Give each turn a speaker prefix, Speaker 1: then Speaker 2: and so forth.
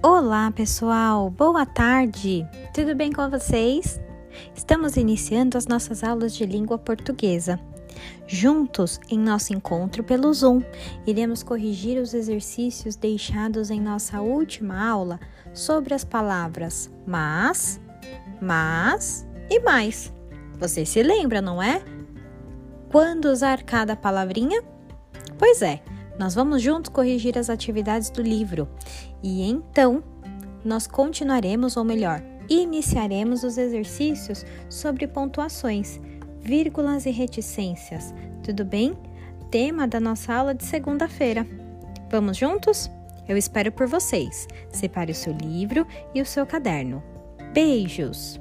Speaker 1: Olá, pessoal! Boa tarde! Tudo bem com vocês? Estamos iniciando as nossas aulas de língua portuguesa. Juntos, em nosso encontro pelo Zoom, iremos corrigir os exercícios deixados em nossa última aula sobre as palavras mas, mas e mais. Você se lembra, não é? Quando usar cada palavrinha? Pois é, nós vamos juntos corrigir as atividades do livro e então nós continuaremos, ou melhor, iniciaremos os exercícios sobre pontuações, vírgulas e reticências. Tudo bem? Tema da nossa aula de segunda-feira. Vamos juntos? Eu espero por vocês. Separe o seu livro e o seu caderno. Beijos!